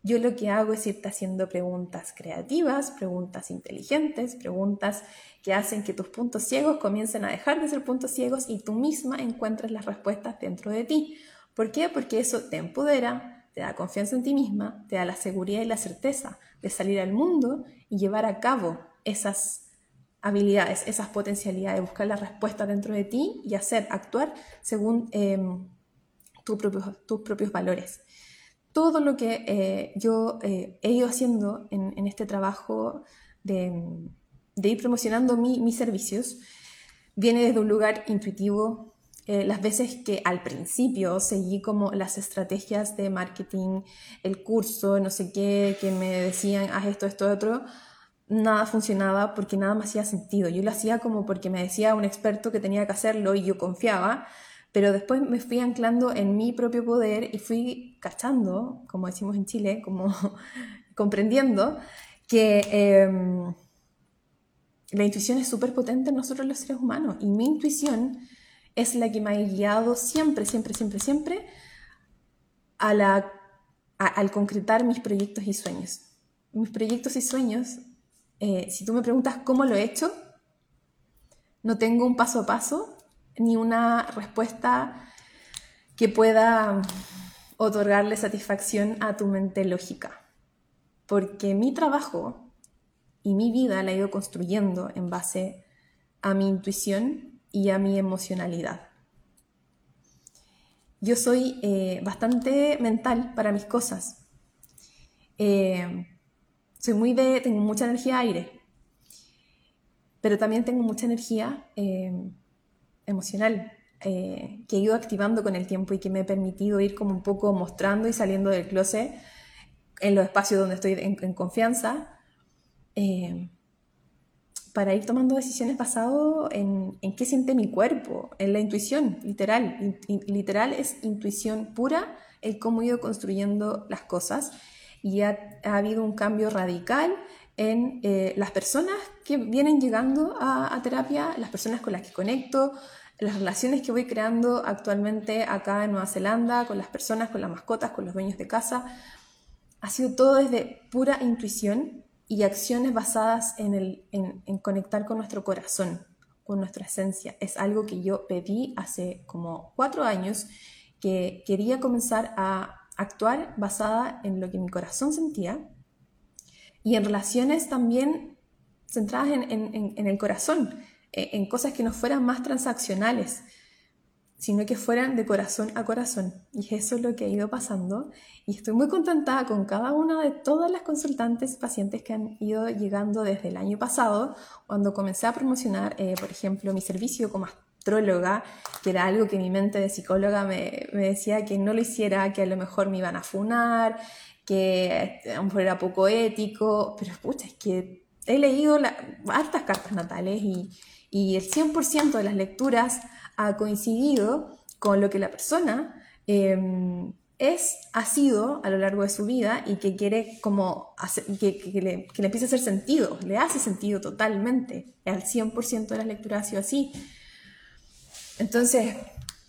Yo lo que hago es irte haciendo preguntas creativas, preguntas inteligentes, preguntas que hacen que tus puntos ciegos comiencen a dejar de ser puntos ciegos y tú misma encuentres las respuestas dentro de ti. ¿Por qué? Porque eso te empodera, te da confianza en ti misma, te da la seguridad y la certeza de salir al mundo y llevar a cabo esas habilidades, esas potencialidades, buscar la respuesta dentro de ti y hacer, actuar según em, tus propios valores. Todo lo que eh, yo eh, he ido haciendo en, este trabajo de, ir promocionando mis servicios viene desde un lugar intuitivo, eh, las veces que al principio seguí como las estrategias de marketing, el curso, no sé qué, que me decían, haz esto, esto, otro, nada funcionaba porque nada me hacía sentido. Yo lo hacía como porque me decía un experto que tenía que hacerlo y yo confiaba, pero después me fui anclando en mi propio poder y fui cachando, como decimos en Chile, como comprendiendo que em, la intuición es súper potente en nosotros los seres humanos y mi intuición es la que me ha guiado siempre, siempre, siempre, siempre al concretar mis proyectos y sueños. Mis proyectos y sueños, eh, si tú me preguntas cómo lo he hecho, no tengo un paso a paso ni una respuesta que pueda otorgarle satisfacción a tu mente lógica. Porque mi trabajo y mi vida la he ido construyendo en base a mi intuición y a mi emocionalidad. Yo soy eh, bastante mental para mis cosas. Eh, soy muy de, tengo mucha energía aire, pero también tengo mucha energía eh, emocional que he ido activando con el tiempo y que me he permitido ir como un poco mostrando y saliendo del closet en los espacios donde estoy en, confianza para ir tomando decisiones basado en, en, qué siente mi cuerpo, en la intuición, literal. literal es intuición pura el cómo he ido construyendo las cosas y ha, habido un cambio radical en eh, las personas que vienen llegando a, a, terapia, las personas con las que conecto, las relaciones que voy creando actualmente acá en Nueva Zelanda, con las personas, con las mascotas, con los dueños de casa. Ha sido todo desde pura intuición y acciones basadas en, el, en, conectar con nuestro corazón, con nuestra esencia. Es algo que yo pedí hace como cuatro años, que quería comenzar a actuar basada en lo que mi corazón sentía y en relaciones también centradas en, en, en el corazón, e, en cosas que no fueran más transaccionales, sino que fueran de corazón a corazón. Y eso es lo que ha ido pasando. Y estoy muy contenta con cada una de todas las consultantes pacientes que han ido llegando desde el año pasado, cuando comencé a promocionar, eh, por ejemplo, mi servicio como astróloga, que era algo que mi mente de psicóloga me, me, decía que no lo hiciera, que a lo mejor me iban a funar, que a lo mejor era poco ético, pero escucha, es que he leído la, hartas cartas natales y, y el 100% de las lecturas ha coincidido con lo que la persona em, es, ha sido a lo largo de su vida y que quiere como que, le, que, le, empiece a hacer sentido, le hace sentido totalmente. Al 100% de las lecturas ha sido así. Entonces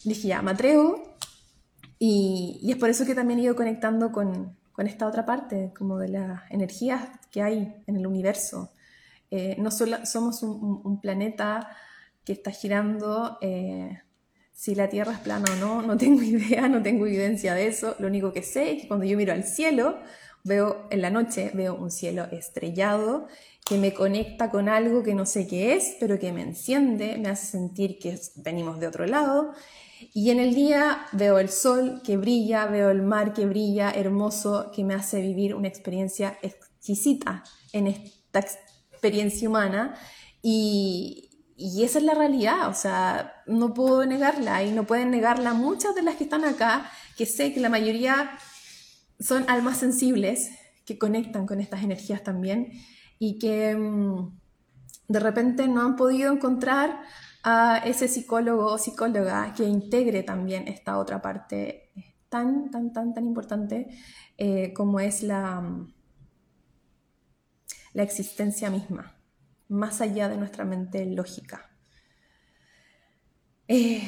dije, ya, me atrevo y, y, es por eso que también he ido conectando con, con esta otra parte, como de las energías que hay en el universo. Eh, no solo somos un, planeta que está girando. Eh, si la Tierra es plana o no, no tengo idea, no tengo evidencia de eso. Lo único que sé es que cuando yo miro al cielo, veo en la noche, veo un cielo estrellado que me conecta con algo que no sé qué es, pero que me enciende, me hace sentir que venimos de otro lado. Y en el día veo el sol que brilla, veo el mar que brilla, hermoso, que me hace vivir una experiencia exquisita en esta experiencia humana. Y, y esa es la realidad, o sea, no puedo negarla y no pueden negarla muchas de las que están acá, que sé que la mayoría son almas sensibles, que conectan con estas energías también y que mm, de repente no han podido encontrar a ese psicólogo o psicóloga que integre también esta otra parte tan, tan, tan, tan importante eh, como es la, mm, la existencia misma más allá de nuestra mente lógica. Eh,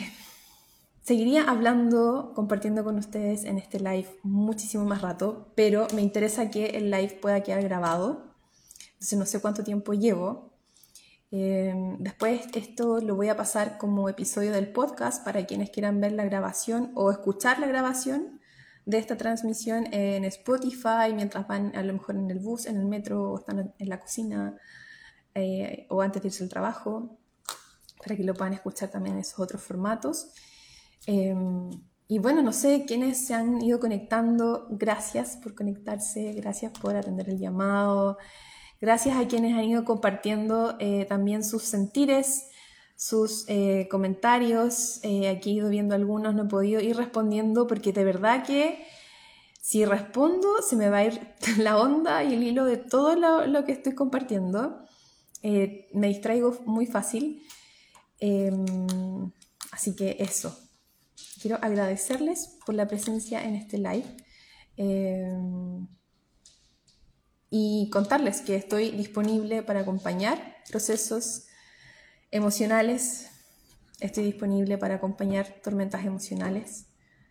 seguiría hablando, compartiendo con ustedes en este live muchísimo más rato, pero me interesa que el live pueda quedar grabado. Entonces no sé cuánto tiempo llevo. Eh, después esto lo voy a pasar como episodio del podcast para quienes quieran ver la grabación o escuchar la grabación de esta transmisión en Spotify mientras van a lo mejor en el bus, en el metro o están en la cocina eh, o antes de irse al trabajo, para que lo puedan escuchar también en esos otros formatos. Em, y bueno, no sé quiénes se han ido conectando, gracias por conectarse, gracias por atender el llamado, gracias a quienes han ido compartiendo eh, también sus sentires, sus eh, comentarios. aquí he ido viendo algunos, no he podido ir respondiendo porque de verdad que si respondo se me va a ir la onda y el hilo de todo lo, lo que estoy compartiendo. Eh, me distraigo muy fácil. Em, así que eso. Quiero agradecerles por la presencia en este live. Em, y contarles que estoy disponible para acompañar procesos emocionales. Estoy disponible para acompañar tormentas emocionales,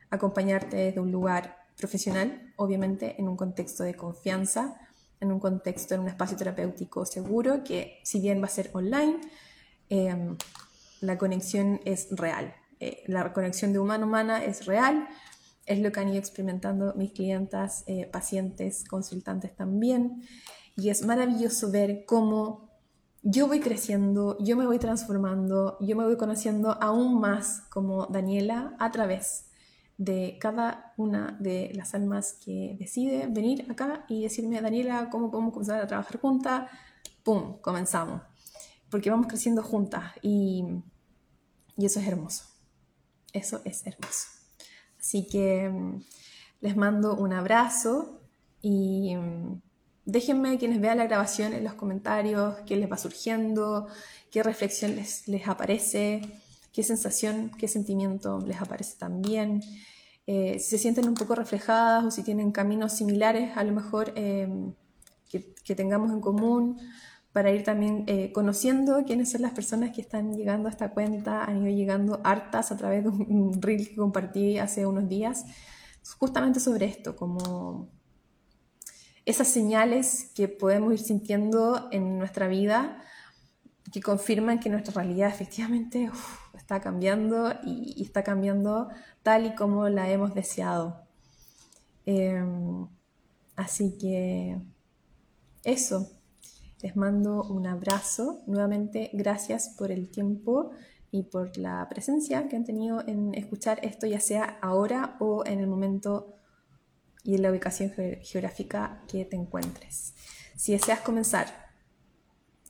acompañarte desde un lugar profesional, obviamente en un contexto de confianza, en un contexto, en un espacio terapéutico seguro, que si bien va a ser online, em, la conexión es real. eh, la conexión de humano-humana es real, es lo que han ido experimentando mis clientas, eh, pacientes, consultantes también, y es maravilloso ver cómo yo voy creciendo, yo me voy transformando, yo me voy conociendo aún más como Daniela a través de cada una de las almas que decide venir acá y decirme, Daniela, ¿cómo podemos comenzar a trabajar juntas? ¡Pum! Comenzamos. Porque vamos creciendo juntas y, y eso es hermoso. Eso es hermoso. Así que mm, les mando un abrazo y mm, déjenme quienes vean la grabación en los comentarios qué les va surgiendo, qué reflexión les, aparece, qué sensación, qué sentimiento les aparece también. Eh, si se sienten un poco reflejadas o si tienen caminos similares, a lo mejor em, que, que, tengamos en común, para ir también eh, conociendo quiénes son las personas que están llegando a esta cuenta, han ido llegando hartas a través de un reel que compartí hace unos días, justamente sobre esto, como esas señales que podemos ir sintiendo en nuestra vida que confirman que nuestra realidad efectivamente está cambiando y, está cambiando tal y como la hemos deseado. Em, así que eso, les mando un abrazo. Nuevamente, gracias por el tiempo y por la presencia que han tenido en escuchar esto, ya sea ahora o en el momento y la ubicación geográfica que te encuentres. Si deseas comenzar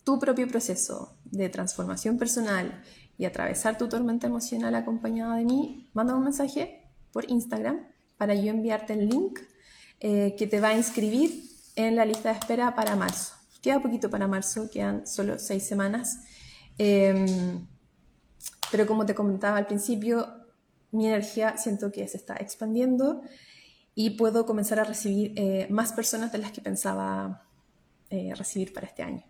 tu propio proceso de transformación personal y atravesar tu tormenta emocional acompañada de mí, manda un mensaje por Instagram para yo enviarte el link eh, que te va a inscribir en la lista de espera para marzo. Queda poquito para marzo, quedan solo seis semanas. Em, pero como te comentaba al principio, mi energía siento que se está expandiendo y puedo comenzar a recibir eh, más personas de las que pensaba eh, recibir para este año.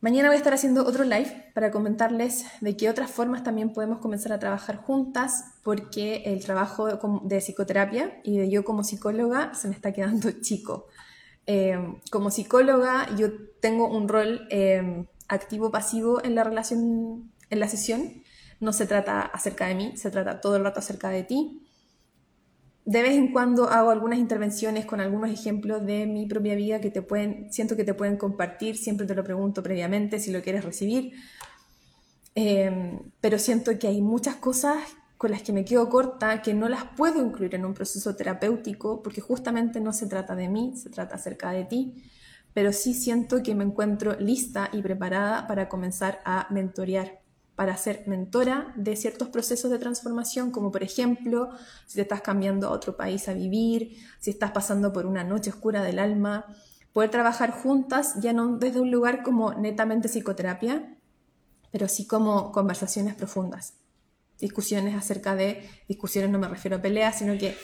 Mañana voy a estar haciendo otro live para comentarles de qué otras formas también podemos comenzar a trabajar juntas, porque el trabajo de psicoterapia y de yo como psicóloga se me está quedando chico. Em, como psicóloga yo tengo un rol em, activo-pasivo en la relación, en la sesión. No se trata acerca de mí, se trata todo el rato acerca de ti. De vez en cuando hago algunas intervenciones con algunos ejemplos de mi propia vida que te pueden, siento que te pueden compartir, siempre te lo pregunto previamente si lo quieres recibir. Em, pero siento que hay muchas cosas con las que me quedo corta, que no las puedo incluir en un proceso terapéutico, porque justamente no se trata de mí, se trata acerca de ti, pero sí siento que me encuentro lista y preparada para comenzar a mentorear, para ser mentora de ciertos procesos de transformación, como por ejemplo, si te estás cambiando a otro país a vivir, si estás pasando por una noche oscura del alma, poder trabajar juntas, ya no desde un lugar como netamente psicoterapia, pero sí como conversaciones profundas. Discusiones acerca de, discusiones no me refiero a peleas, sino que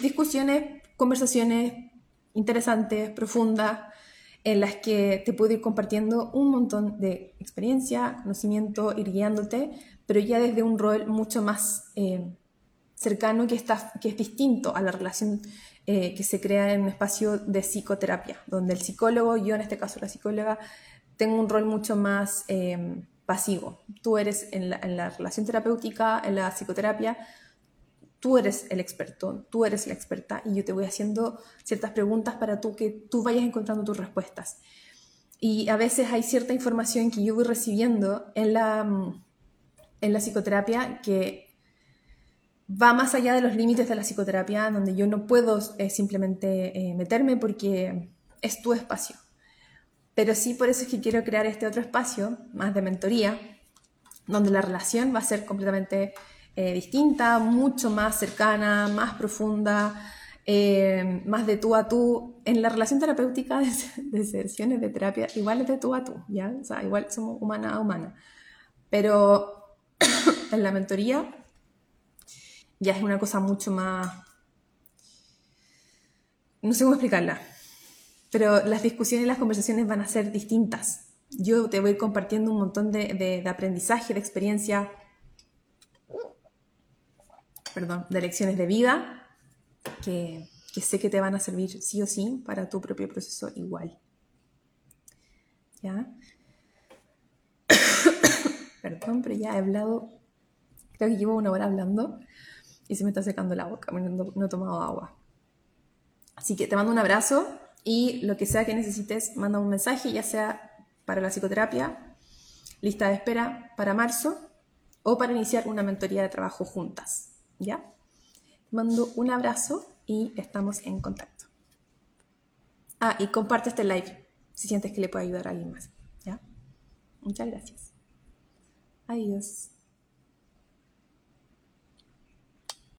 discusiones, conversaciones interesantes, profundas, en las que te puedo ir compartiendo un montón de experiencia, conocimiento, ir guiándote, pero ya desde un rol mucho más eh, cercano que, está, que es distinto a la relación eh, que se crea en un espacio de psicoterapia, donde el psicólogo, yo en este caso la psicóloga, tengo un rol mucho más... Eh, pasivo. Tú eres en la, relación terapéutica, en la psicoterapia, tú eres el experto, tú eres la experta y yo te voy haciendo ciertas preguntas para tú, que tú vayas encontrando tus respuestas. Y a veces hay cierta información que yo voy recibiendo en la, en la psicoterapia que va más allá de los límites de la psicoterapia, donde yo no puedo eh, simplemente eh, meterme porque es tu espacio. Pero sí por eso es que quiero crear este otro espacio, más de mentoría, donde la relación va a ser completamente eh, distinta, mucho más cercana, más profunda, eh, más de tú a tú. En la relación terapéutica de, de, sesiones de terapia, igual es de tú a tú, ¿ya? O sea, igual somos humana a humana. Pero en la mentoría ya es una cosa mucho más... No sé cómo explicarla pero las discusiones y las conversaciones van a ser distintas. Yo te voy compartiendo un montón de, de, aprendizaje, de experiencia, perdón, de lecciones de vida que, sé que te van a servir sí o sí para tu propio proceso igual. ¿Ya? Perdón, pero ya he hablado Creo que llevo una hora hablando y se me está secando la boca, no, no he tomado agua. Así que te mando un abrazo y lo que sea que necesites, manda un mensaje, ya sea para la psicoterapia, lista de espera para marzo o para iniciar una mentoría de trabajo juntas. ¿Ya? Te mando un abrazo y estamos en contacto. Ah, y comparte este live si sientes que le puede ayudar a alguien más. ¿Ya? Muchas gracias. Adiós.